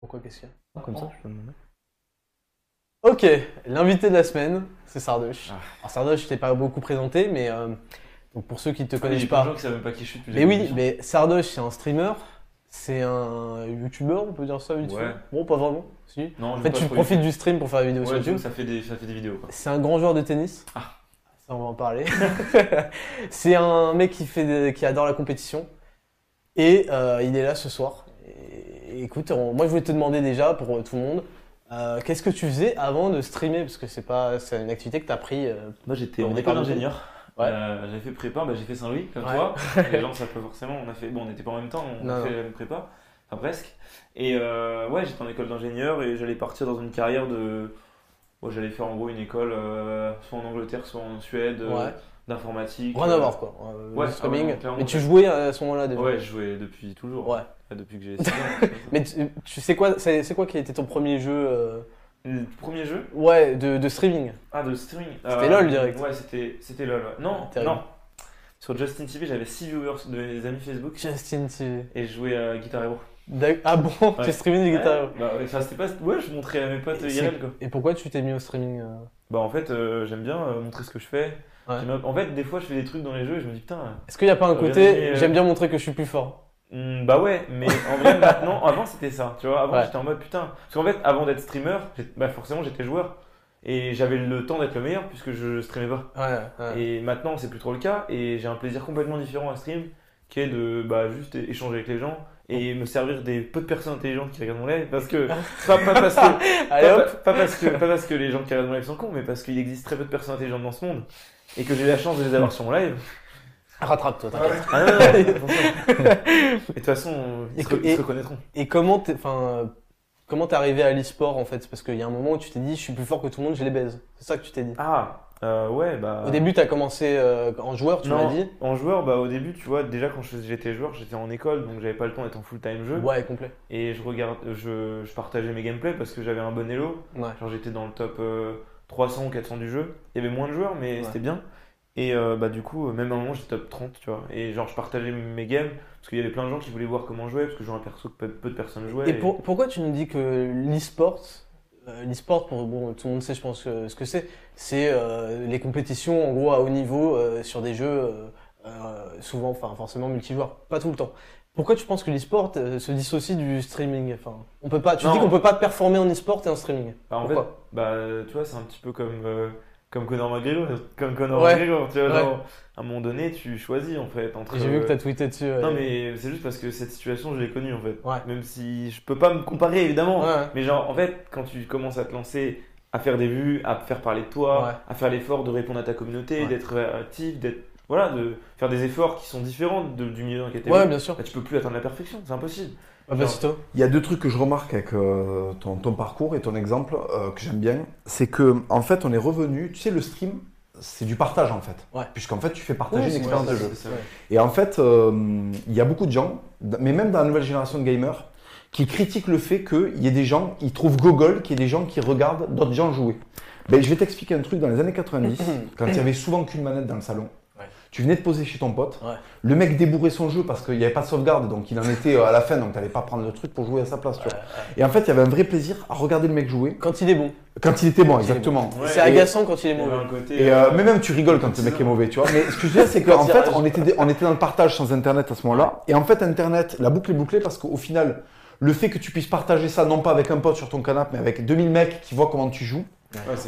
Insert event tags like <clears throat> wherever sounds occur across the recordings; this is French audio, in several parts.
Pourquoi qu'est-ce qu'il y a Comme ça, je peux demander. Ok, l'invité de la semaine, c'est Sardoche. Ah. Alors Sardoche, je t'ai pas beaucoup présenté, mais euh, donc pour ceux qui ne te Il y connaissent pas, gens qui savent même pas qui je suis depuis mais oui, mais Sardoche, c'est un streamer, c'est un youtubeur, on peut dire ça fait Ouais. Bon, pas vraiment, si. Non, En fait, tu profites du stream pour faire des vidéos sur Ouais, YouTube. ça fait des, ça fait des vidéos quoi. C'est un grand joueur de tennis. Ah. Ça, on va en parler. <laughs> c'est un mec qui, fait des- qui adore la compétition. Et euh, il est là ce soir. Et, écoute, on- moi je voulais te demander déjà pour euh, tout le monde, euh, qu'est-ce que tu faisais avant de streamer? Parce que c'est pas, c'est une activité que tu as pris. euh, Moi j'étais Au en départ école d'ingénieur. Ouais. Euh, j'ai fait prépa, bah, j'ai fait Saint-Louis comme Ouais. toi. <laughs> Les gens savent pas forcément. On a fait, bon, on n'était pas en même temps, on a non. fait la même prépa, enfin presque. Et euh, ouais, j'étais en école d'ingénieur et j'allais partir dans une carrière de. J'allais faire en gros une école euh, soit en Angleterre, soit en Suède, euh, Ouais. d'informatique. Rien euh, voir quoi. Euh, ouais, le streaming. ah ouais, clairement. Mais tu jouais à ce moment-là déjà. Ouais, je jouais depuis toujours. Ouais. Ouais, Depuis que j'ai <laughs> 6 ans. Mais tu, tu sais quoi C'est c'est quoi qui a été ton premier jeu euh, Le premier jeu? Ouais, de, de streaming. Ah, de streaming. C'était LOL direct. Ouais, c'était c'était LOL. ouais. Non, Terrible. non. Sur Justin TV, j'avais 6 viewers de mes amis Facebook Justin TV. et je jouais à Guitar Hero. Ah bon? Tu streamais du Ouais, bah, ouais, c'était pas. Ouais, je montrais à mes potes Et IRL quoi. Et pourquoi tu t'es mis au streaming euh? Bah, en fait, euh, j'aime bien euh, montrer ce que je fais. Ouais. En fait, des fois, je fais des trucs dans les jeux et je me dis putain. Est-ce qu'il n'y a pas un côté, j'aime bien montrer que je suis plus fort? Hmm, bah ouais, mais en vrai, <laughs> maintenant, avant c'était ça. Tu vois, avant j'étais en mode putain. Parce qu'en fait, avant d'être streamer, bah forcément, j'étais joueur. Et j'avais le temps d'être le meilleur puisque je streamais pas. Et maintenant, c'est plus trop le cas. Et j'ai un plaisir complètement différent à stream qui est de bah, juste échanger avec les gens et me servir des peu de personnes intelligentes qui regardent mon live. Parce que. Pas, pas parce que. <laughs> Allez pas, pas- parce que, pas parce que les gens qui regardent mon live sont cons, mais parce qu'il existe très peu de personnes intelligentes dans ce monde et que j'ai la chance de les avoir sur mon live. Rattrape-toi, t'inquiète. Ah non, non, attention. <laughs> Et de toute façon, ils, se, Et- se reconnaîtront. Et comment t'es, enfin, comment t'es arrivé à l'e-sport en fait? Parce qu'il y a un moment où tu t'es dit, je suis plus fort que tout le monde, je les baise. C'est ça que tu t'es dit? Ah, euh, ouais, bah. Au début, t'as commencé euh, en joueur, tu m'as dit. en joueur, bah au début, tu vois, déjà quand j'étais joueur, j'étais en école, donc j'avais pas le temps d'être en full-time jeu. Ouais, complet. Et je regarde, je, je partageais mes gameplays parce que j'avais un bon elo. Ouais. Genre j'étais dans le top euh, 300 ou 400 du jeu. Il y avait moins de joueurs, mais Ouais. c'était bien. Et euh, bah du coup, même à un moment, j'étais top 30, tu vois. Et genre, je partageais mes games parce qu'il y avait plein de gens qui voulaient voir comment jouais parce que je jouais un perso que peu, de personnes jouaient. Et pour- pourquoi tu nous dis que l'e-sport, euh, l'e-sport, pour bon, tout le monde sait, je pense, que- ce que c'est, c'est euh, les compétitions en gros à haut niveau euh, sur des jeux euh, euh, souvent, enfin forcément multijoueurs, pas tout le temps. Pourquoi tu penses que l'e-sport euh, se dissocie du streaming? Enfin, on peut pas. Tu Non. dis qu'on peut pas performer en e-sport et en streaming. Bah, en Pourquoi fait, bah, tu vois, c'est un petit peu comme, euh, comme Conor McGregor. Comme Conor Ouais. McGregor, tu vois, Ouais. genre, à un moment donné, tu choisis en fait entre. J'ai vu euh, que t'as tweeté dessus. ouais. Non, mais c'est juste parce que cette situation, je l'ai connue en fait. Même si je peux pas me comparer évidemment. Mais genre, en fait, quand tu commences à te lancer à faire des vues, à faire parler de toi, à faire l'effort de répondre à ta communauté, d'être actif, d'être. Voilà, de faire des efforts qui sont différents de- du milieu dans lequel t'es. Ouais, bien sûr. Bah, tu peux plus atteindre la perfection, c'est impossible. Ah. Il y a deux trucs que je remarque avec euh, ton, ton parcours et ton exemple euh, que j'aime bien. C'est que en fait, on est revenu. Tu sais, le stream, c'est du partage en fait. Ouais. Puisqu'en fait, tu fais partager une expérience de jeu. c'est ça. Ouais. Et en fait, euh, il y a beaucoup de gens, mais même dans la nouvelle génération de gamers, qui critiquent le fait qu'il y ait des gens, ils trouvent gogol qu'il y ait des gens qui regardent d'autres gens jouer. Ben, je vais t'expliquer un truc dans les années 90, <coughs> quand il y avait souvent qu'une manette dans le salon. Tu venais de poser chez ton pote, Ouais. le mec débourrait son jeu parce qu'il n'y avait pas de sauvegarde, donc il en était euh, à la fin, donc tu n'allais pas prendre le truc pour jouer à sa place. tu vois. Et en fait, il y avait un vrai plaisir à regarder le mec jouer Quand il est bon. quand il était bon, exactement. C'est agaçant quand il est mauvais. côté. et euh, euh, mais même tu rigoles quand le mec est mauvais, tu vois. Mais ce que je veux dire, c'est qu'en <laughs> fait, on était, on était dans le partage sans Internet à ce moment-là. Et en fait, Internet, la boucle est bouclée parce qu'au final, le fait que tu puisses partager ça, non pas avec un pote sur ton canapé, mais avec 2000 mecs qui voient comment tu joues,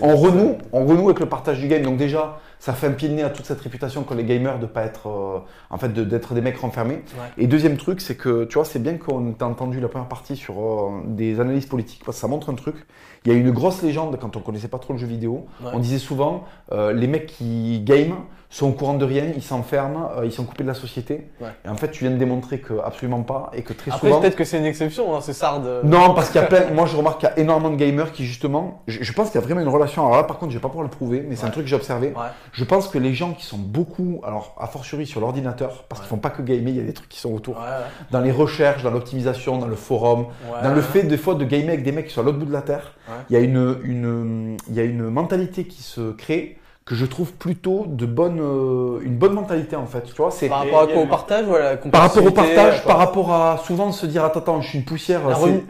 on renoue, on renoue avec le partage du game. Donc déjà, ça fait un pied de nez à toute cette réputation qu'ont les gamers de pas être, euh, en fait, de- d'être des mecs renfermés. Ouais. Et deuxième truc, c'est que, tu vois, c'est bien qu'on t'a entendu la première partie sur euh, des analyses politiques parce que ça montre un truc. Il y a une grosse légende quand on connaissait pas trop le jeu vidéo. Ouais. On disait souvent, euh, les mecs qui game sont au courant de rien, ils s'enferment, euh, ils sont coupés de la société. Ouais. Et en fait, tu viens de démontrer que absolument pas et que très Après, souvent. peut-être que c'est une exception, hein, c'est Sard. euh, Non, parce qu'il y a plein. Moi, je remarque qu'il y a énormément de gamers qui, justement, je, je pense qu'il y a vraiment une relation. Alors là, par contre, je vais pas pouvoir le prouver, mais c'est un truc que j'ai observé. Ouais. Je pense que les gens qui sont beaucoup, alors a fortiori sur l'ordinateur, parce qu'ils font pas que gamer, il y a des trucs qui sont autour. Ouais, Dans les recherches, dans l'optimisation, dans le forum, ouais. dans Ouais. le fait des fois de gamer avec des mecs qui sont à l'autre bout de la terre, Ouais. il y a une, une, il y a une mentalité qui se crée que je trouve plutôt de bonne, euh, une bonne mentalité en fait. Tu vois, c'est Par rapport à quoi Au partage ou à la par rapport au partage, par rapport à souvent se dire attends, attends, je suis une poussière.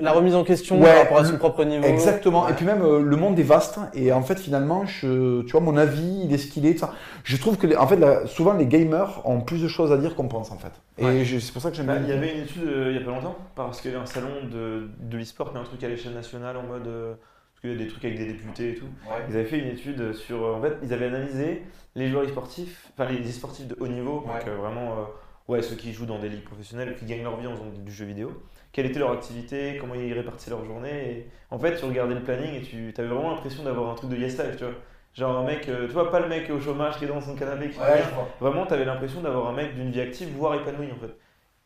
la, remise en question Ouais, par rapport à son propre niveau. Exactement. Ouais. Et puis même euh, le monde est vaste et en fait finalement, je, tu vois, mon avis, il est ce qu'il est. tout ça. Je trouve que en fait, souvent les gamers ont plus de choses à dire qu'on pense en fait. Et Ouais. c'est pour ça que j'aime Bah, bien. il y avait une étude euh, il y a pas longtemps, parce qu'il y avait un salon de, de l'e-sport, mais un truc à l'échelle nationale en mode. Parce qu'il y a des trucs avec des députés et tout. Ils avaient fait une étude sur. En fait, ils avaient analysé les joueurs e-sportifs, enfin les e-sportifs de haut niveau, donc Ouais. euh, vraiment. euh, ouais, ceux qui jouent dans des ligues professionnelles, qui gagnent leur vie en faisant du jeu vidéo. Quelle était leur activité, comment ils répartissaient leur journée. Et en fait, tu regardais le planning et tu avais vraiment l'impression d'avoir un truc de Yes Life, tu vois. Genre un mec, euh, tu vois, pas le mec au chômage qui est dans son canapé qui rien. Vraiment, t'avais l'impression d'avoir un mec d'une vie active, voire épanoui en fait,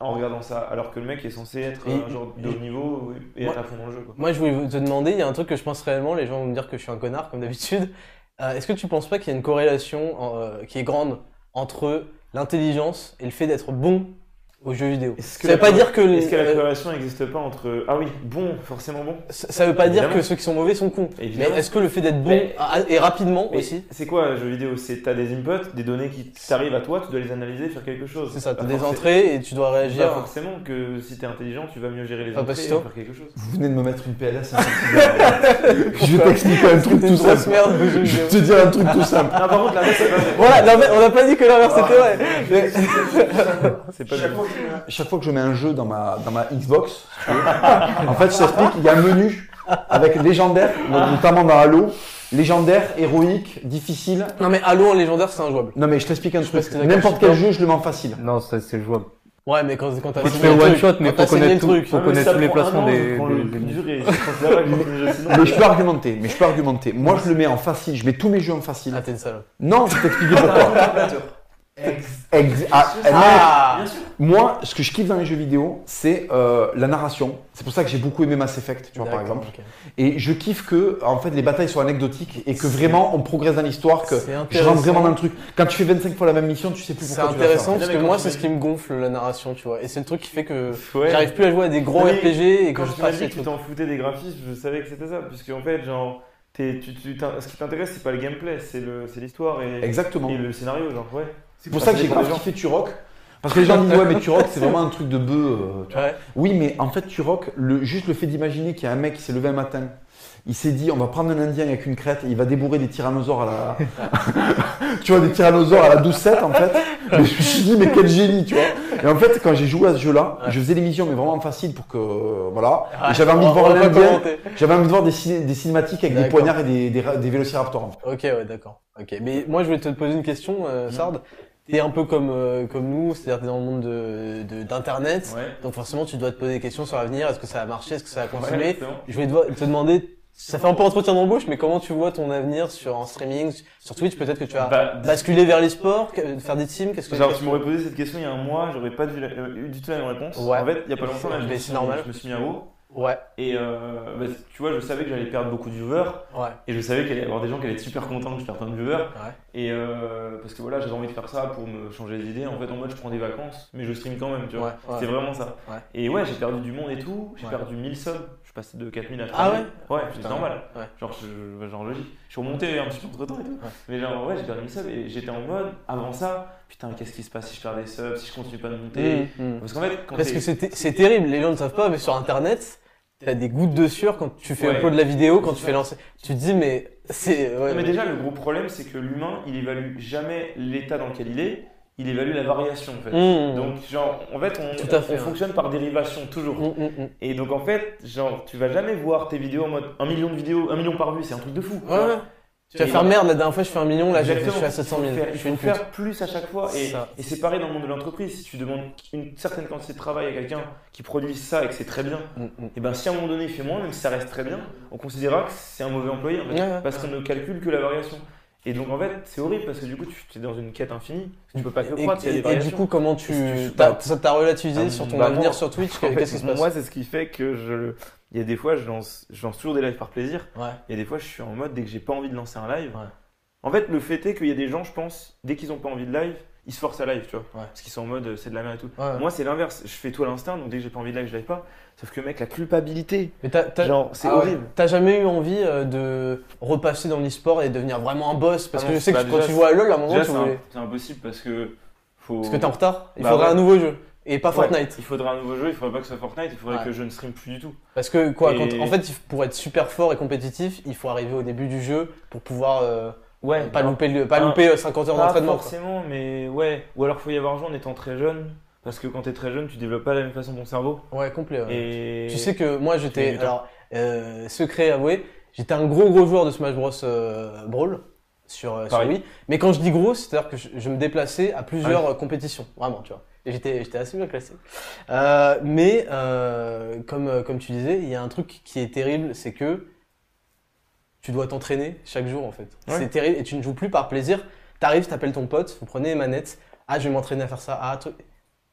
en regardant ça. Alors que le mec est censé être Et- un genre de haut niveau et Moi- être à fond dans le jeu. Quoi. Moi, je voulais te demander, il y a un truc que je pense réellement, les gens vont me dire que je suis un connard, comme d'habitude. Euh, Est-ce que tu penses pas qu'il y a une corrélation euh, qui est grande entre l'intelligence et le fait d'être bon aux jeux vidéo Est-ce Ça veut pas dire que... Est-ce que la euh, corrélation n'existe pas entre. Ah oui, bon, forcément bon. ça ça veut pas dire que ceux qui sont mauvais sont cons. Évidemment. Mais est-ce que le fait d'être bon Mais- ah, et rapidement Mais aussi c'est quoi un jeu vidéo? C'est t'as des inputs, des données qui t'arrivent à toi, tu dois les analyser, faire quelque chose. C'est ça, t'as Pas des entrées et tu dois Pas réagir. forcément que si t'es intelligent, tu vas mieux gérer les Ah, entrées et faire quelque chose. Vous venez de me mettre une PLS. <laughs> je vais t'expliquer un truc tout simple. merde Je vais te dire un truc tout simple. Non, par contre, c'est pas Voilà, on n'a pas dit que l'inverse c'était vrai. Mais- <laughs> C'est pas Chaque fois, que je mets- un jeu dans ma, dans ma Xbox, si tu veux, <laughs> en fait, je t'explique, il y a un menu avec légendaire, notamment dans Halo, légendaire, héroïque, difficile. Non mais Halo en légendaire c'est injouable. Non mais je t'explique un Je sais pas truc. si N'importe quel jeu, je le mets en facile. Non, ça c'est jouable. Ouais mais quand, quand t'as signé faire le one truc, shot, mais quand t'as le connaître tout. truc. Faut Ah, mais connaître ça tous les prend un placements an, des- le je considère pas que sinon. Mais je peux argumenter, mais je peux argumenter. Moi, je le mets en facile, je mets tous mes jeux en facile. Ah t'es une salope. Non, je vais t'expliquer pourquoi. <laughs> Ex- ah, Ah Bien sûr. Moi, ce que je kiffe dans les jeux vidéo, c'est euh, la narration. C'est pour ça que j'ai beaucoup aimé Mass Effect, tu vois, par exemple. Et je kiffe que, en fait, les batailles soient anecdotiques et que vraiment on progresse dans l'histoire, que C'est je rentre vraiment dans le truc. Quand tu fais 25 fois la même mission, tu sais plus C'est pourquoi tu vas intéressant parce que moi c'est ce qui me gonfle la narration tu vois. Et c'est le truc qui fait que Ouais. j'arrive plus à jouer à des gros Mais RPG et Quand je passe les que tu trucs. t'en foutais des graphismes, je savais que c'était ça. Puisque en fait, genre, tu, tu, ce qui t'intéresse, c'est pas le gameplay, c'est c'est l'histoire et le scénario, genre, ouais. C'est pour ça que j'ai grave kiffé Turok. Parce que les gens <laughs> disent, ouais, mais Turok, c'est vraiment un truc de bœuf. euh, tu vois. Ouais. Oui, mais en fait, Turok, le, juste le fait d'imaginer qu'il y a un mec qui s'est levé un matin, il s'est dit, on va prendre un Indien avec une crête et il va débourrer des tyrannosaures à la. <laughs> tu vois, des tyrannosaures à la 12-7 en fait. Mais je me suis dit, mais quel génie, tu vois. Et en fait, quand j'ai joué à ce jeu-là, Ouais. je faisais l'émission, mais vraiment facile pour que. euh, voilà. Et j'avais envie de voir on va pas l'Indien. commenter. J'avais envie de voir des, ciné- des cinématiques avec des D'accord. poignards et des, des, ra- des vélociraptors. en fait. Ok ouais d'accord. Ok mais moi je voulais te poser une question euh, Sard. T'es un peu comme euh, comme nous, c'est-à-dire t'es dans le monde de de- d'internet. Ouais. Donc forcément tu dois te poser des questions sur l'avenir. Est-ce que ça va marcher Est-ce que ça va continuer Ouais. Je voulais te, te demander, ça fait un peu entretien d'embauche, mais comment tu vois ton avenir sur en streaming, sur Twitch? Peut-être que tu vas Bah, basculer vers l'e-sport, que- faire des teams. Qu'est-ce que Genre, tu m'aurais posé cette question il y a un mois, j'aurais pas euh, eu du tout la même réponse. Ouais. En fait, il y a pas longtemps, là, je, Mais me c'est suis, normal. je me suis mis à WoW. Ouais, Et euh, bah, tu vois, je savais que j'allais perdre beaucoup de viewers. ouais, Et je savais qu'il allait y avoir des gens qui allaient être super contents que je perde un de viewers. ouais. Et euh, parce que voilà, j'avais envie de faire ça pour me changer les idées. En fait, en mode, je prends des vacances, mais je stream quand même, tu vois. Ouais, ouais. C'est vraiment ça. Ouais. Et ouais, j'ai perdu du monde et tout. J'ai Ouais. perdu 1000 subs. Je suis passé de 4000 à 3000. Ah Ouais, c'est Putain. normal. Ouais. Genre, je, genre. Je suis remonté un petit peu entre temps et tout. Ouais. Mais genre, ouais, j'ai perdu 1000 subs et j'étais en mode, avant ça, putain, qu'est-ce qui se passe si je perds des subs, si je continue pas de monter? Mmh, mmh. Parce qu'en fait, quand Parce que c'est c'est terrible, les gens ne savent pas, mais sur internet, t'as des gouttes de sueur quand tu fais Ouais. upload la vidéo, quand tu fais lancer. Tu te dis, mais c'est. Ouais, Non, mais mais- déjà, le gros problème, c'est que l'humain, il évalue jamais l'état dans lequel il est, il évalue la variation en fait. Mmh. Donc, genre, en fait, on, Tout à fait, on ouais. fonctionne par dérivation toujours. Mmh, mmh. Et donc, en fait, genre, tu vas jamais voir tes vidéos en mode un million de vidéos, un million par vue, c'est un truc de fou. Ouais, ouais. Tu vas faire merde, la dernière fois je fais un million, là je suis à 700 000. Il faut faire, Je suis une pute. faire plus à chaque fois. Et, Ça. et c'est pareil dans le monde de l'entreprise. Si tu demandes une certaine quantité de travail à quelqu'un qui produit ça et que c'est très bien, Mmh, mmh. et ben si à un moment donné il fait moins, même si ça reste très bien, on considérera que c'est un mauvais employé en fait, Ouais, ouais. parce qu'on ne calcule que la variation. Et donc en fait c'est horrible parce que du coup tu es dans une quête infinie, tu peux pas que croître, et- et du coup, comment tu. Bah, t'as relativisé Ah, sur ton bah, avenir sur Twitch Qu'est-ce qui se passe Moi c'est ce qui fait que je... Il y a des fois je lance, je lance toujours des lives par plaisir, Ouais. il y a des fois je suis en mode dès que j'ai pas envie de lancer un live, Ouais. En fait, le fait est qu'il y a des gens, je pense, dès qu'ils ont pas envie de live, ils se forcent à live, tu vois. Ouais. Parce qu'ils sont en mode euh, c'est de la merde et tout. Moi, c'est l'inverse. Je fais tout à l'instinct, donc dès que j'ai pas envie de live, je live pas. Sauf que, mec, la culpabilité, Mais t'as, t'as- genre, c'est ah horrible. T'as jamais eu envie euh, de repasser dans l'e-sport et devenir vraiment un boss? Parce Ah que je sais que quand tu jouais à LoL, à un moment, Déjà, tu c'est, voulais. un- c'est impossible parce que. Faut... Parce que t'es en retard. Il Bah faudrait un nouveau jeu. Et pas Ouais, Fortnite. Il faudrait un nouveau jeu, il faudrait pas que ce soit Fortnite, il faudrait Ouais. que je ne stream plus du tout. Parce que quoi, Et- quand- en fait, il- pour être super fort et compétitif, il faut arriver au début du jeu pour pouvoir euh, Ouais, pas louper, le- pas louper euh, 50 heures pas d'entraînement. quoi. forcément, mais ouais. Ou alors faut y avoir joué en étant très jeune. Parce que quand t'es très jeune, tu développes pas la même façon ton cerveau. Ouais, complet. ouais. Et Tu sais que moi j'étais, alors euh, secret avoué, j'étais un gros gros joueur de Smash Bros euh, Brawl sur, euh, sur. Wii. Mais quand je dis gros, c'est-à-dire que je, je me déplaçais à plusieurs Ah euh, compétitions, vraiment, tu vois. J'étais, j'étais assez bien classé. Euh, mais euh, comme euh, comme tu disais, il y a un truc qui est terrible, c'est que tu dois t'entraîner chaque jour en fait. Ouais. C'est terrible et tu ne joues plus par plaisir. T'arrives, t'appelles ton pote, vous prenez les manettes. Ah, je vais m'entraîner à faire ça. Ah, truc.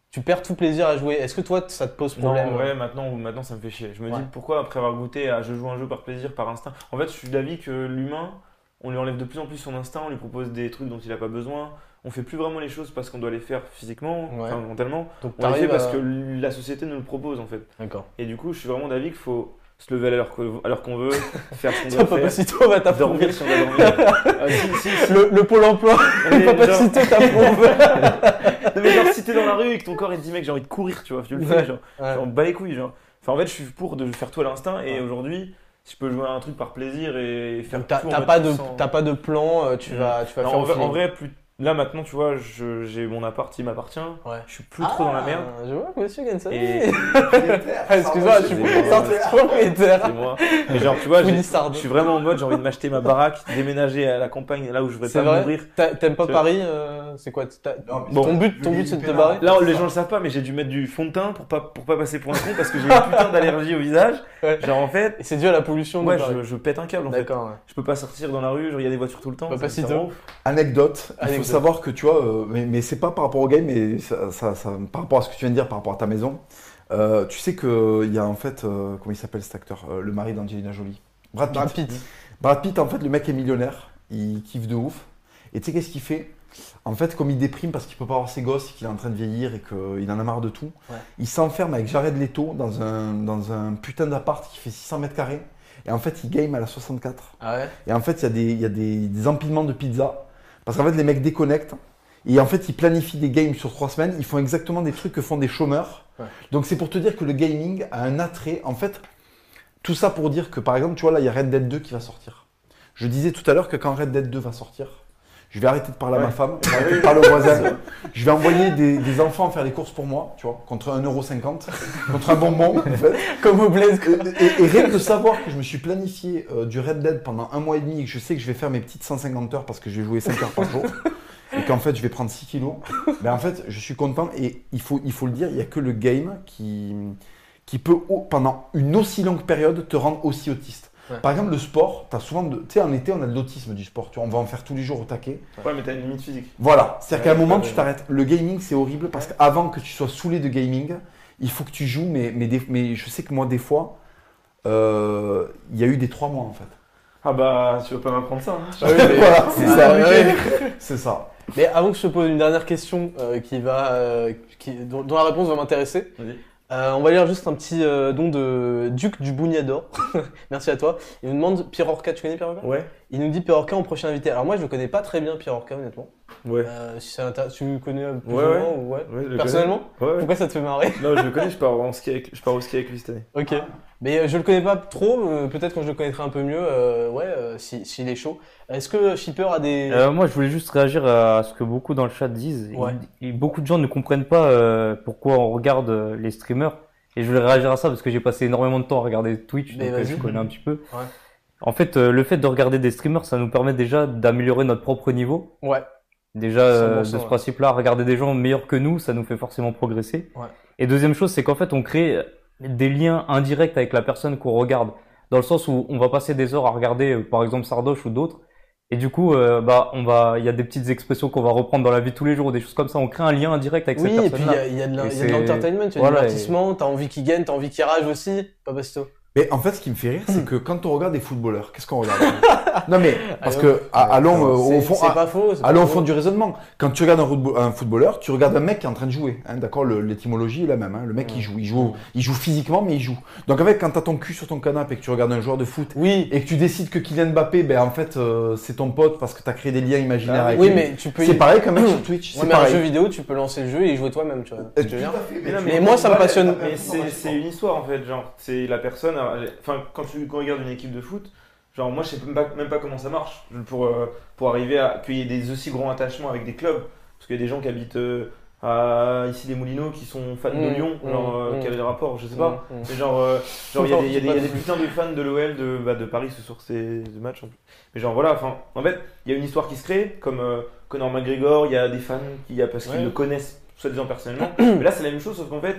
Tu perds tout plaisir à jouer. Est-ce que toi, ça te pose Non, problème en vrai, maintenant, maintenant, ça me fait chier. Je me Ouais. dis pourquoi, après avoir goûté à je joue un jeu par plaisir, par instinct? En fait, je suis d'avis que l'humain, on lui enlève de plus en plus son instinct, on lui propose des trucs dont il n'a pas besoin. On fait plus vraiment les choses parce qu'on doit les faire physiquement, Ouais. enfin, mentalement. Donc On les fait t'arrives parce à- que la société nous le propose, en fait. D'accord. Et du coup, je suis vraiment d'avis qu'il faut se lever à l'heure à qu'on veut, <laughs> faire ce qu'on doit faire, Papacito va t'approuver. dormir si on doit dormir. <laughs> Ah, si, si, si. Le, le pôle emploi, Mais genre- Papacito <laughs> t'approuve. Non, mais genre, si t'es dans la rue et que ton corps il te dit, mec, j'ai envie de courir, tu vois, tu le fais, Ouais. genre. Ouais. J'en bats les couilles, genre. Enfin, en fait, je suis pour de faire tout à l'instinct et aujourd'hui, si je peux jouer à un truc par plaisir et faire t'as pas de sans- t'as pas de plan, euh, tu Mm. vas tu vas Non, faire en, en vrai, plus... là maintenant, tu vois, j'ai mon appart, il m'appartient. Ouais. Je suis plus trop dans la merde. Ah, Je vois que Monsieur Et- <laughs> vie. Ah, Excuse-moi, je suis propriétaire. C'est moi. Mais genre, tu vois, je suis vraiment en mode, j'ai envie de m'acheter ma baraque, déménager à la campagne, là où je vais C'est pas vrai. mourir. T'a- T'aimes pas Paris euh, C'est quoi Non, Bon. Ton but, ton but, c'est de te barrer? Là, les gens le savent pas, mais j'ai dû mettre du fond de teint pour pas, pour pas passer pour un con parce que j'ai une putain d'allergie au visage. Ouais. Genre, en fait, Et c'est dû à la pollution ouais, je, pète un câble en fait. Je peux pas sortir dans la rue, genre il y a des voitures tout le temps. Bah, pas si. Anecdote, savoir que tu vois, euh, mais, mais c'est pas par rapport au game, mais ça, ça- ça- par rapport à ce que tu viens de dire, par rapport à ta maison. Euh, tu sais qu'il y a en fait, euh, comment il s'appelle cet acteur Euh, Le mari d'Angelina Jolie? Brad Pitt. Brad Pitt. Brad Pitt, en fait, le mec est millionnaire, il kiffe de ouf. Et tu sais qu'est-ce qu'il fait? En fait, comme il déprime parce qu'il peut pas avoir ses gosses et qu'il est en train de vieillir et qu'il en a marre de tout, Ouais. il s'enferme avec Jared Leto dans un, dans un putain d'appart qui fait 600 mètres carrés. Et en fait, il game à la 64. Ah ouais? Et en fait, il y a, des, y a des, des empilements de pizza. Parce qu'en fait, les mecs déconnectent. Et en fait, ils planifient des games sur trois semaines. Ils font exactement des trucs que font des chômeurs. Ouais. Donc, c'est pour te dire que le gaming a un attrait. En fait, tout ça pour dire que, par exemple, tu vois, là, il y a Red Dead 2 qui va sortir. Je disais tout à l'heure que quand Red Dead 2 va sortir, je vais arrêter de parler à ma femme, je vais arrêter de parler au voisin. Je vais envoyer des, des enfants faire les courses pour moi, tu vois, contre 1,50€, contre un bonbon, en fait. Comme au Blaise. Et, et- rien que de savoir que je me suis planifié euh, du Red Dead pendant un mois et demi et que je sais que je vais faire mes petites 150 heures parce que je vais jouer 5 heures par jour et qu'en fait je vais prendre 6 kilos, ben en fait je suis content et il faut, il faut le dire, il n'y a que le game qui, qui peut pendant une aussi longue période te rendre aussi autiste. Ouais. Par exemple, le sport, tu as souvent de. Tu sais, en été, on a de l'autisme du sport. Tu vois, on va en faire tous les jours au taquet. Ouais, mais t'as une limite physique. Voilà. C'est-à-dire qu'à un moment, tu t'arrêtes. Le gaming, c'est horrible parce qu'avant que tu sois saoulé de gaming, il faut que tu joues. Mais, mais, des- mais je sais que moi, des fois, euh, il y a eu des trois mois en fait. Ah bah, tu vas pas m'apprendre ça. hein. Ah oui, mais- <laughs> Voilà, c'est Ah, ça. ouais. C'est ça. Mais avant que je te pose une dernière question euh, qui va, euh, qui, dont, dont la réponse va m'intéresser, Vas-y. Euh, on va lire juste un petit euh, don de Duc du Bouniador. <laughs> Merci à toi. Il nous demande Pierre Orca, tu connais Pierre Orca Ouais. Il nous dit Pierre Orca en prochain invité. Alors moi je le connais pas très bien Pierre Orca honnêtement. Ouais. Euh, si ça t'intéresse- tu le connais plus Ouais, ou ouais. moins ou ouais Ouais, Personnellement? Pourquoi ça te fait marrer? Non, je le connais, je pars, en ski avec, je pars au ski avec lui cette année. Ok. Mais euh, je le connais pas trop, euh, peut-être quand je le connaîtrai un peu mieux, euh, ouais, euh, si- s'il est chaud. Est-ce que Shipper a des... Euh, moi, je voulais juste réagir à ce que beaucoup dans le chat disent. Ouais. Il- beaucoup de gens ne comprennent pas euh, pourquoi on regarde les streamers. Et je voulais réagir à ça parce que j'ai passé énormément de temps à regarder Twitch, Mais donc je connais un petit peu. Ouais. En fait, euh, le fait de regarder des streamers, ça nous permet déjà d'améliorer notre propre niveau. Ouais. Déjà, euh, 100%, de ce ouais. principe-là, regarder des gens meilleurs que nous, ça nous fait forcément progresser. Ouais. Et deuxième chose, c'est qu'en fait, on crée des liens indirects avec la personne qu'on regarde. Dans le sens où on va passer des heures à regarder, euh, par exemple, Sardoche ou d'autres. Et du coup, euh, bah, on va, il y a des petites expressions qu'on va reprendre dans la vie tous les jours, ou des choses comme ça. On crée un lien indirect avec Oui, cette et puis il y a, y a de Et il y a de l'entertainment, il y a voilà, du divertissement, t'as envie qu'il gagne, t'as envie qu'il rage aussi, Papacito. Mais en fait, ce qui me fait rire, c'est que quand on regarde des footballeurs, qu'est-ce qu'on regarde? Non mais <laughs> parce que à- allons euh, au fond, c'est à- pas faux. c'est pas allons au faux. fond du raisonnement. Quand tu regardes un, football- un footballeur, tu regardes un mec qui est en train de jouer. Hein, D'accord, le- l'étymologie est la même. hein. Le mec il joue, il joue, il joue physiquement, mais il joue. Donc en fait, quand t'as ton cul sur ton canapé et que tu regardes un joueur de foot Oui, et que tu décides que Kylian Mbappé, ben en fait euh, c'est ton pote parce que t'as créé des liens imaginaires Ah, avec oui, lui. mais tu peux. c'est pareil qu'un <clears throat> mec sur Twitch. Ouais, c'est mais un pareil. jeu vidéo, tu peux lancer le jeu et y jouer toi-même, tu vois. Euh, Tu veux dire Mais moi, ça me passionne. Mais c'est c'est une histoire en fait, genre, c'est la personne. Enfin, quand tu quand on regarde une équipe de foot, genre, moi je sais même pas, même pas comment ça marche pour, euh, pour arriver à qu'il y ait des aussi grands attachements avec des clubs. Parce qu'il y a des gens qui habitent euh, à, ici les Moulineaux qui sont fans de Mmh, Lyon, genre, euh, mmh, quel est le rapport Je sais pas. Mm, mm. Mais genre, euh, genre il y a des, y a des- y a des <laughs> putains de fans de l'OL de, bah, de Paris ce soir ces ce match. en plus. Mais genre voilà, enfin, en fait, il y a une histoire qui se crée, comme Conor McGregor, il y a des fans qui, il y a parce qu'ils Ouais. le connaissent soi-disant personnellement. <clears throat> Mais là, c'est la même chose, sauf qu'en fait,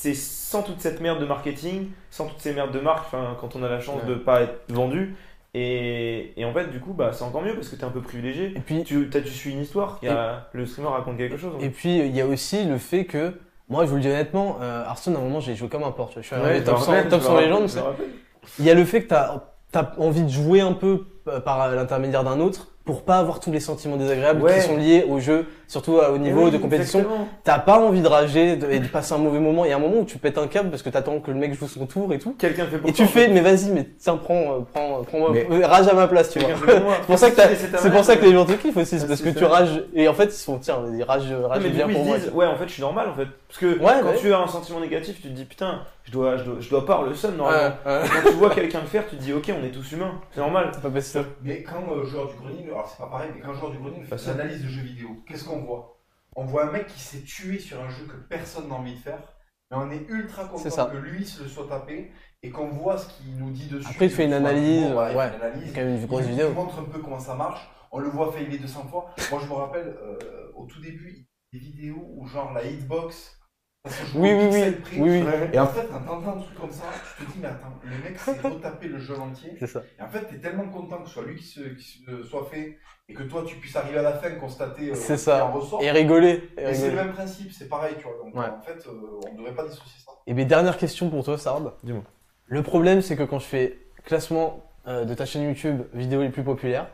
c'est sans toute cette merde de marketing, sans toutes ces merdes de marque, quand on a la chance Ouais. de pas être vendu. Et, et en fait, du coup, bah, c'est encore mieux parce que t'es un peu privilégié. Et puis, Tu, t'as- tu suis une histoire, y a, le streamer raconte quelque chose. et puis, il y a aussi le fait que, moi, je vous le dis honnêtement, euh, Hearthstone, à un moment, j'ai joué comme un porte. Je suis arrivé Ouais, top je me 100, rappelle, top je 100 me légende, rappelle, c'est- je me rappelle. Il y a le fait que t'as as envie de jouer un peu euh, par l'intermédiaire d'un autre pour pas avoir tous les sentiments désagréables Ouais. qui sont liés au jeu, surtout à- au niveau Oui, de compétition. T'as pas envie de rager de- et de passer un mauvais moment. Il y a un moment où tu pètes un câble parce que t'attends que le mec joue son tour et tout. Quelqu'un fait pour Et toi, tu fais, mais vas-y, mais tiens, prends, euh, prends, prends, Mais- euh, rage à ma place, tu vois. <laughs> C'est pour ça que t'as- C'est pour ça que les gens te kiffent aussi, c'est parce que tu rages, et en fait, ils sont, tiens, vas-y, rage, rage bien pour moi. se ouais, en fait, je suis normal, en fait. Parce que Ouais, quand ouais. tu as un sentiment négatif, tu te dis, putain, je dois, je dois, je dois pas avoir le seum, normalement. Ouais, ouais. Quand tu vois quelqu'un le faire, tu te dis, ok, on est tous humains, c'est normal. Pas possible. Mais quand euh, joueur du grenier, alors c'est pas pareil, mais quand joueur du grenier Bah, fait ça- une analyse de jeux vidéo, qu'est-ce qu'on voit On voit un mec qui s'est tué sur un jeu que personne n'a envie de faire, mais on est ultra content que lui se le soit tapé et qu'on voit ce qu'il nous dit dessus. Après, il fait une analyse, bon, ouais. fait une analyse. C'est quand même une grosse il, vidéo. Il montre un peu comment ça marche. On le voit failler 200 fois. Moi, je me rappelle euh, au tout début, des vidéos où genre la hitbox. Oui, oui, oui. Et en fait, t'entends un truc comme ça, tu te dis, mais attends, le mec s'est retapé le jeu entier. C'est ça. Et en fait, t'es tellement content que ce soit lui qui, se, qui se soit fait et que toi, tu puisses arriver à la fin, constater euh, C'est ce ça. qui en ressort. Et rigoler. et Mais c'est le même principe, c'est pareil, tu vois. Donc, Ouais. en fait, euh, on ne devrait pas dissocier ça. Et mes dernières questions pour toi, Sard. Dis-moi. Le problème, c'est que quand je fais classement euh, de ta chaîne YouTube vidéos les plus populaires,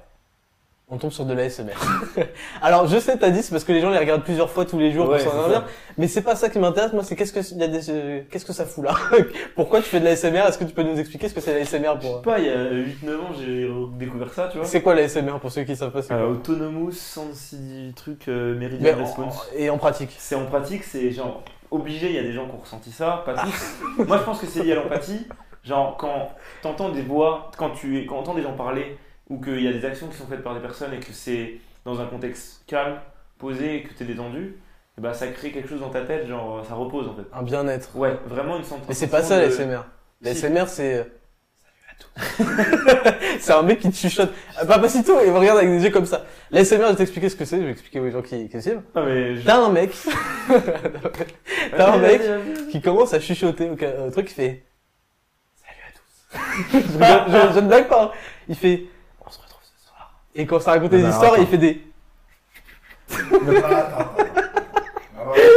on tombe sur de la SMR. <laughs> Alors, je sais, t'as dit, c'est parce que les gens les regardent plusieurs fois tous les jours Ouais, pour s'en servir. Mais c'est pas ça qui m'intéresse. Moi, c'est qu'est-ce que y a des, euh, qu'est-ce que ça fout là? <laughs> Pourquoi tu fais de la SMR Est-ce que tu peux nous expliquer ce que c'est la SMR Je pour sais pas, il y a 8-9 ans, j'ai découvert ça, tu vois. C'est quoi la SMR pour ceux qui savent pas c'est Euh, Autonomous Sensi truc euh, Mais Meridian en- Response. Et en pratique. C'est en pratique, c'est genre obligé, il y a des gens qui ont ressenti ça, pas tous. Moi je pense que c'est lié à l'empathie. Genre quand t'entends des voix, quand tu quand entends des gens parler, ou qu'il y a des actions qui sont faites par des personnes et que c'est dans un contexte calme, posé et que t'es détendu, et bah ça crée quelque chose dans ta tête, genre ça repose en fait. Un bien-être. Ouais, vraiment une sensation. Mais c'est pas ça la de- SMR. La Si. SMR c'est euh, salut à tous. <laughs> c'est un mec qui te chuchote. Ah, Papacito, il me regarde avec des yeux comme ça. La SMR, je vais t'expliquer ce que c'est, je vais expliquer aux gens qui, qui suivent. Non mais je- T'as un mec <laughs> t'as un mec qui commence à chuchoter au, truc, il fait Salut à tous. <laughs> je, rigole, je- je ne blague pas. hein. Il fait On se retrouve ce soir. Et quand ça racontait des histoires, il fait des. <laughs>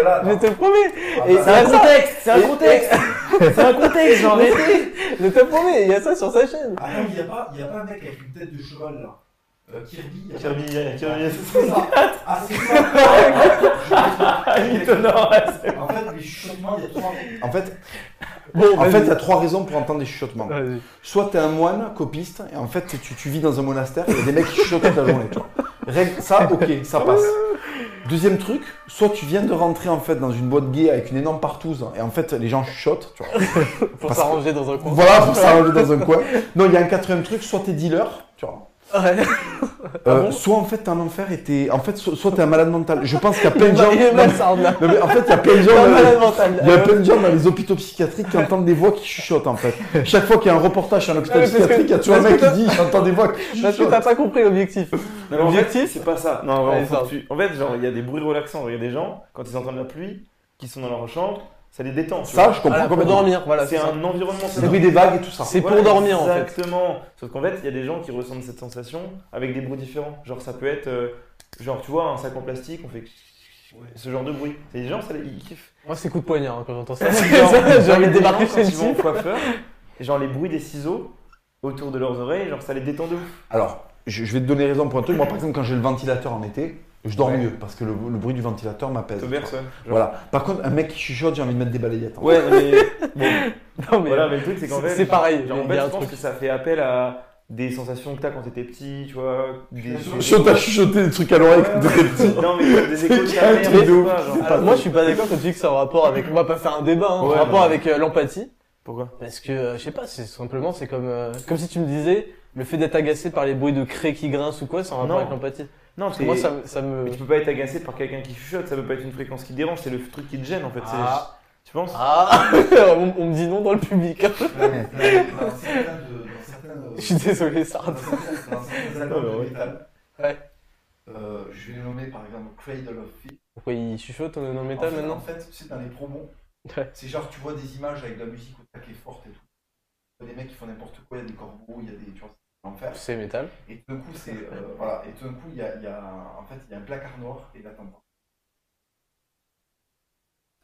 Ah Je te promets. Et c'est un contexte, c'est un contexte. C'est un contexte. Je te promets, il y a ça sur sa chaîne. Ah non, il n'y a, pas- il y a pas un mec avec une tête de cheval là. Euh, Kirby. Kirby, Kirby, Ah, c'est ça. Ah, c'est ça. Il ouais, c'est- En fait, les chuchotements, il y a trois. En fait, Bon, en fait, il y a trois raisons pour entendre des chuchotements. Soit t'es un moine copiste et en fait tu, tu vis dans un monastère et il y a des mecs qui chuchotent toute la journée. Tu vois. Règle- ça, ok, ça passe. Deuxième truc, soit tu viens de rentrer en fait dans une boîte gay avec une énorme partouze et en fait les gens chuchotent. Tu vois. Pour s'arranger dans un coin. Voilà, pour s'arranger dans un coin. Non, il y a un quatrième truc, soit t'es dealer, tu vois. Ouais. Ah Euh, bon soit en fait t'es un enfer et t'es. En fait, so- soit t'es un malade mental. Je pense qu'il y a plein de <laughs> gens. Il est Non, mal, mais- en fait, il y a plein de gens. T'es un dans- malade mental. Il y a plein de gens dans les hôpitaux psychiatriques qui entendent des voix qui chuchotent en fait. Chaque fois qu'il y a un reportage sur un hôpital psychiatrique, il y a toujours un mec qui dit j'entends des voix qui <laughs> Parce que chuchotent. t'as pas compris l'objectif. Non, mais en fait, L'objectif c'est pas ça. Non, vraiment, Allez, faut ça. que tu- En fait, genre, il y a des bruits relaxants. Il y a des gens, quand ils entendent la pluie, qui sont dans leur chambre, ça les détend. tu Ça, vois. je comprends Voilà, pour dormir, voilà. c'est c'est un environnement Le sonore. bruit des vagues et tout ça. C'est pour dormir, en fait. Exactement. Sauf qu'en fait, il y a des gens qui ressentent cette sensation avec des bruits différents. Genre, ça peut être, euh, genre, tu vois, un sac en plastique, on fait ce genre de bruit. Et les gens, ça, les- ils kiffent. Moi, c'est coup de poignard hein, quand j'entends ça. <laughs> Genre, J'ai envie de des débarquer gens, chez le coiffeur, genre les bruits des ciseaux autour de leurs oreilles, genre ça les détend de ouf. Alors, je, je vais te donner raison pour un truc. Moi, par exemple, quand j'ai le ventilateur en été, je dors Ouais. mieux parce que le, le bruit du ventilateur m'apaise. Genre- Voilà. Par contre, un mec qui chuchote, j'ai envie de mettre des balayettes. Ouais, mais <laughs> bon, Non, mais, voilà, mais le truc c'est qu'en c'est- fait, c'est pareil, Genre, en il y fait, a un je pense truc. que ça fait appel à des sensations que t'as quand t'étais petit, tu vois. Des, t'as chuchoté des trucs à l'oreille quand t'étais petit. Non, mais des <laughs> échos de ta Un mère, pas, genre. Alors, moi, je suis pas d'accord quand tu dis que c'est en rapport avec. On va pas faire un débat, hein, en Ouais, rapport ouais. avec euh, l'empathie. Pourquoi? Parce que, euh, je sais pas, c'est simplement, c'est comme, euh, comme si tu me disais, le fait d'être agacé par les bruits de craie qui grincent ou quoi, c'est en rapport Non. avec l'empathie. Non, Parce que moi, ça, me- ça me. Mais tu peux pas être agacé par quelqu'un qui chuchote, ça peut pas être une fréquence qui te dérange, c'est le truc qui te gêne en fait. c'est- Ah. Tu penses Ah <laughs> on, on me dit non dans le public. hein. Je suis désolé, Sarah. Dans certains Ouais. euh, je vais nommer par exemple Cradle of Filth. Pourquoi il chuchote dans le métal en fait, maintenant En fait, tu sais, dans les promos, Ouais. c'est genre tu vois des images avec de la musique au taquet forte et tout. Il y a des mecs qui font n'importe quoi, il y a des corbeaux, il y a des. Tu vois, c'est l'enfer. C'est métal. Et tout d'un coup, c'est. euh, voilà. Et tout d'un coup, il y a, il y a. En fait, il y a un placard noir et là, t'entends.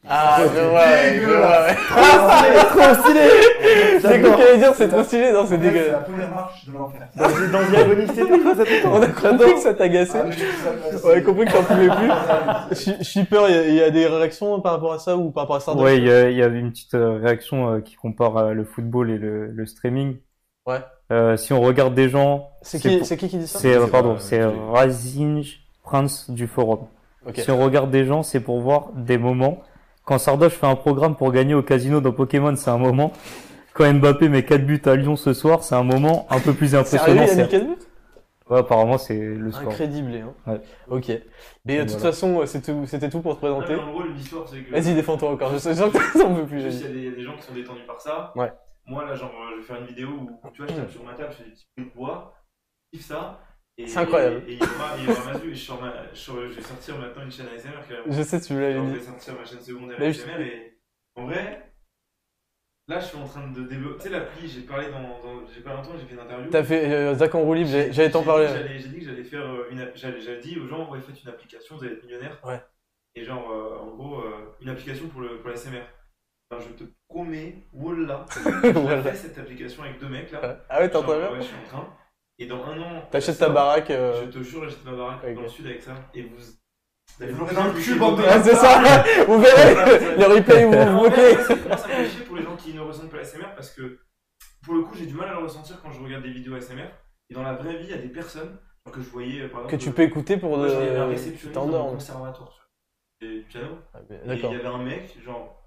Ah, je vois, ouais, je vois, ouais. Trop stylé J'ai cru qu'il allait dire c'est trop stylé, non, c'est C'est la dégueulasse. première marche de l'enfer. Dans, dans Diabolis, c'est tout, ça On a compris que ça t'agaçait. Ah, mais je trouve ça classe. On a compris que t'en pouvais plus. <laughs> Sh- Shipper, il y a- il y, a des réactions par rapport à ça ou par rapport à ça Ouais, il y, a- il y avait une petite euh, réaction euh, qui compare euh, le football et le, le streaming. Ouais. Euh, si on regarde des gens, C'est c'est qui, pour- c'est qui qui dit ça c'est euh, C'est pardon, c'est euh, euh, Razing Prince du forum. Ok. Si on regarde des gens, c'est pour voir des moments. Quand Sardoche fait un programme pour gagner au casino dans Pokémon, c'est un moment. Quand Mbappé met 4 buts à Lyon ce soir, c'est un moment un peu plus Sérieux, impressionnant. il a mis certes. 4 buts? Ouais, apparemment, c'est le score. Incrédible, hein. Ouais. Ok. Mais euh, de toute Voilà. façon, euh, c'est tout- c'était tout pour te Non, présenter. mais en gros, l'histoire, c'est que. Vas-y, défends-toi encore. Je sais que t'en peux plus, il y a des gens qui sont détendus par ça. Ouais. Moi, là, genre, je vais faire une vidéo où, tu vois, je tape sur ma table, je fais des petits bruits de bois, je kiffe ça. Et, C'est incroyable. Et, et il y aura, il y aura Mazu, et je, ma- je, je vais sortir maintenant une chaîne ASMR. carrément. Je sais, tu me l'avais Genre, je dit. vais sortir ma chaîne secondaire Mais je- ASMR et en vrai, là, je suis en train de développer. Tu sais, l'appli, j'ai parlé dans. dans j'ai pas longtemps, j'ai fait une interview. T'as fait euh, Zach en roue libre, j'allais t'en parler. dit J'ai dit que j'allais faire euh, une. j'avais dit aux gens, ouais, faites une application, vous allez être millionnaire. Ouais. Et genre, euh, en gros, euh, une application pour, le, pour la SMR. Enfin, je te promets, <laughs> wallah, j'ai Voilà. fait cette application avec deux mecs là. Ah ouais, t'es en train Ouais, je suis en train. Et dans un an. T'achètes ta baraque. euh, Je te jure, j'achète ma baraque dans le sud avec ça. Et vous. vous le cul, bande de- Ah, c'est ça <laughs> Vous verrez Les replays, vous <laughs> vous moquez Moi, ça me fait chier pour les gens qui ne ressentent pas l'ASMR parce que, pour le coup, j'ai du mal à le ressentir quand je regarde des vidéos ASMR. Et dans la vraie vie, il y a des personnes que je voyais, euh, par Que exemple. tu peux écouter pour Moi, de. j'avais un Tu réceptionniste dans t'endors. conservatoire. Et piano. Ah, Et il y avait un mec, genre.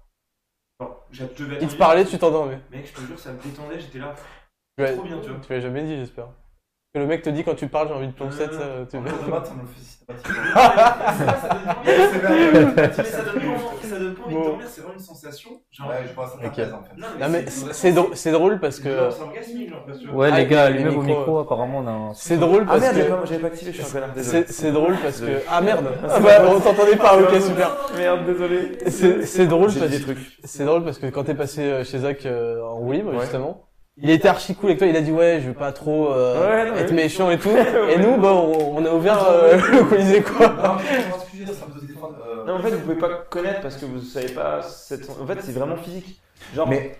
Genre je devais Il te parlait, tu t'endormais. Mec, je te jure, ça me détendait, j'étais là. Tu Trop bien, tu vois. tu l'as jamais dit, j'espère. Que le mec te dit quand tu parles, j'ai envie de poncette, ça, tu En cours de maths, ça me le fait systématiquement. <laughs> Mais ça donne pas envie, ça donne pas envie de Bon. dormir, c'est vraiment une sensation. Genre. Ouais, je pense que ça en fait. Non, Non mais c'est- drôle, parce que. Ouais, Ah, les gars, les allumez vos micros, micros, apparemment, on a un... c'est drôle Ah parce merde, j'avais que pas, j'avais pas activé, je suis un désolé. c'est drôle parce que ah merde ah on t'entendait pas ok super Merde, désolé. c'est drôle parce dit des trucs. c'est drôle parce que quand t'es passé euh, chez Zach euh, en roue libre Ouais. justement il était archi cool avec toi il a dit ouais je veux pas trop euh, Ouais, non, être méchant et tout <laughs> et nous bah on, on a ouvert euh, le colisée quoi Non, euh, Non, en fait, vous pouvez pas connaître parce que vous savez pas. Cette... En fait, c'est vraiment physique. Genre, Mais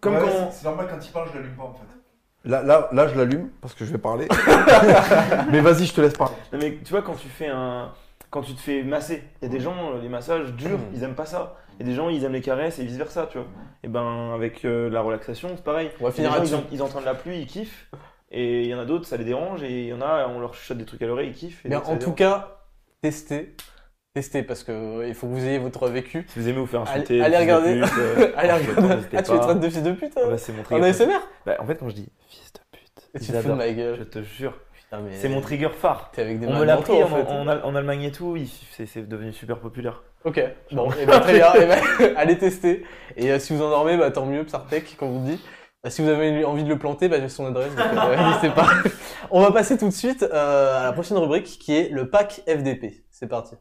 comme ouais, quand. C'est normal quand il parle, je l'allume pas en fait. Là, là, là, je l'allume parce que je vais parler. <laughs> Mais vas-y, je te laisse parler. Non, mais tu vois, quand tu fais un. Quand tu te fais masser, il y a des gens, euh, les massages durs, ils aiment pas ça. Il y a des gens, ils aiment les caresses et vice versa, tu vois. Et ben, avec euh, la relaxation, c'est pareil. on va finir gens, ils, en- ils entendent la pluie, ils kiffent. Et il y en a d'autres, ça les dérange. Et il y en a, on leur chuchote des trucs à l'oreille, ils kiffent. et mais en les tout dérange. cas testez testez parce que euh, il faut que vous ayez votre vécu Si vous aimez vous faire Allez- insulter, allez de regarder. pute, euh, <laughs> allez en regarder ah tu es pas. train de fils de pute hein bah, c'est mon en trigger. ASMR Bah, en fait, quand je dis fils de pute, tu te fous de ma Je gueule te jure. C'est mon trigger phare. t'es avec des On me l'a de pris en, en fait en Al- en Allemagne et tout, c'est devenu super populaire. Ok, bon, et ben, très bien, eh ben, <laughs> allez tester. Et euh, si vous en dormez, bah, tant mieux, Psartec, comme on dit. Euh, si vous avez envie de le planter, bah, j'ai son adresse, donc euh, <laughs> n'hésitez pas. on va passer tout de suite euh, à la prochaine rubrique qui est le pack FDP. C'est parti.